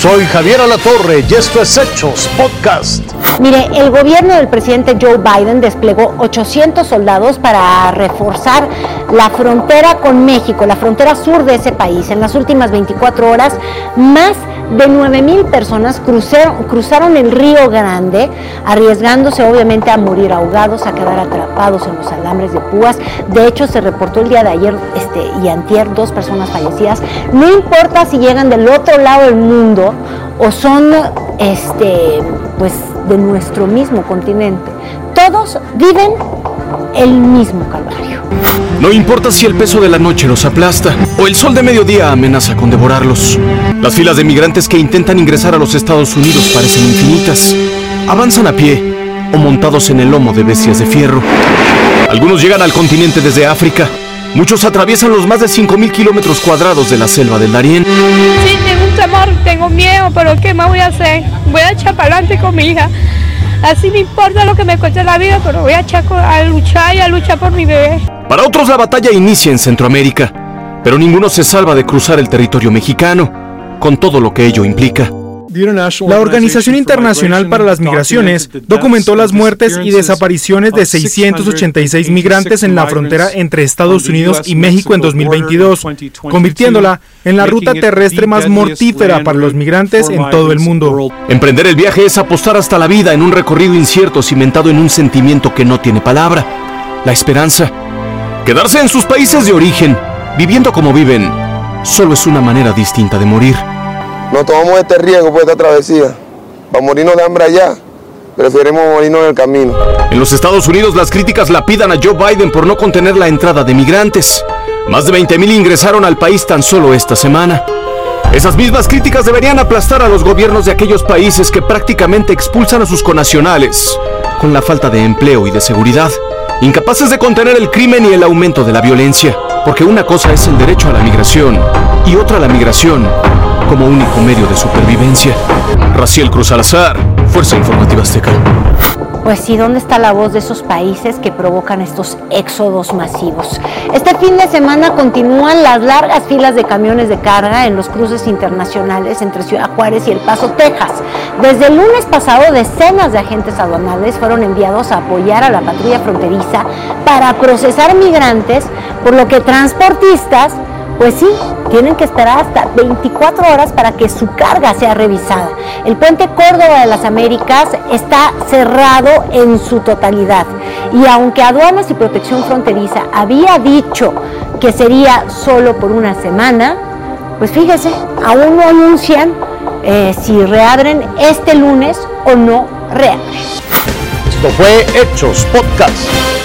Soy Javier Alatorre y esto es Hechos Podcast. Mire, el gobierno del presidente Joe Biden desplegó 800 soldados para reforzar la frontera con México, la frontera sur de ese país. En las últimas 24 horas, más de 9 mil personas cruzaron, cruzaron el Río Grande, arriesgándose obviamente a morir ahogados, a quedar atrapados en los alambres de púas. De hecho, se reportó el día de ayer este, y antier dos personas fallecidas. No importa si llegan del otro lado del mundo o son este, pues, de nuestro mismo continente. Todos viven el mismo calvario. No importa si el peso de la noche los aplasta o el sol de mediodía amenaza con devorarlos. Las filas de migrantes que intentan ingresar a los Estados Unidos parecen infinitas. Avanzan a pie o montados en el lomo de bestias de fierro. Algunos llegan al continente desde África. Muchos atraviesan los más de 5.000 kilómetros cuadrados de la selva del Darién. Sí, tengo miedo, pero ¿qué más voy a hacer? Voy a echar para adelante con mi hija. Así no importa lo que me cueste la vida, pero voy a luchar y a luchar por mi bebé. Para otros la batalla inicia en Centroamérica, pero ninguno se salva de cruzar el territorio mexicano, con todo lo que ello implica. La Organización Internacional para las Migraciones documentó las muertes y desapariciones de 686 migrantes en la frontera entre Estados Unidos y México en 2022, convirtiéndola en la ruta terrestre más mortífera para los migrantes en todo el mundo. Emprender el viaje es apostar hasta la vida en un recorrido incierto cimentado en un sentimiento que no tiene palabra, la esperanza. Quedarse en sus países de origen, viviendo como viven, solo es una manera distinta de morir. No tomamos este riesgo por esta travesía. Para morirnos de hambre allá, preferimos morirnos en el camino. En los Estados Unidos las críticas lapidan a Joe Biden por no contener la entrada de migrantes. Más de 20.000 ingresaron al país tan solo esta semana. Esas mismas críticas deberían aplastar a los gobiernos de aquellos países que prácticamente expulsan a sus conacionales con la falta de empleo y de seguridad, incapaces de contener el crimen y el aumento de la violencia, porque una cosa es el derecho a la migración y otra la migración como único medio de supervivencia. Raciel Cruz Alazar, Fuerza Informativa Azteca. Pues sí, ¿dónde está la voz de esos países que provocan estos éxodos masivos? Este fin de semana continúan las largas filas de camiones de carga en los cruces internacionales entre Ciudad Juárez y El Paso, Texas. Desde el lunes pasado, decenas de agentes aduanales fueron enviados a apoyar a la patrulla fronteriza para procesar migrantes, por lo que transportistas pues sí, tienen que esperar hasta 24 horas para que su carga sea revisada. El puente Córdoba de las Américas está cerrado en su totalidad. Y aunque Aduanas y Protección Fronteriza había dicho que sería solo por una semana, pues fíjese, aún no anuncian eh, si reabren este lunes o no reabren. Esto fue Hechos Podcast.